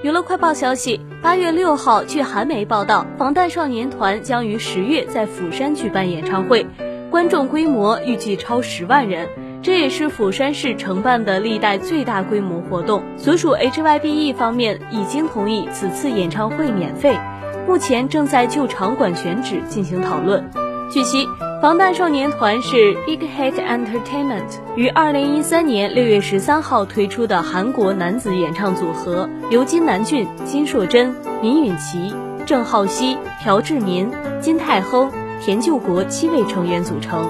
娱乐快报消息，八月六号，据韩媒报道，防弹少年团将于十月在釜山举办演唱会，观众规模预计超十万人，这也是釜山市承办的历代最大规模活动。所属 HYBE 方面已经同意此次演唱会免费，目前正在就场馆选址进行讨论。据悉。防弹少年团是 Big Hit Entertainment 于二零一三年六月十三号推出的韩国男子演唱组合，由金南俊、金硕珍、闵允琪、郑浩熙、朴智民、金泰亨、田救国七位成员组成。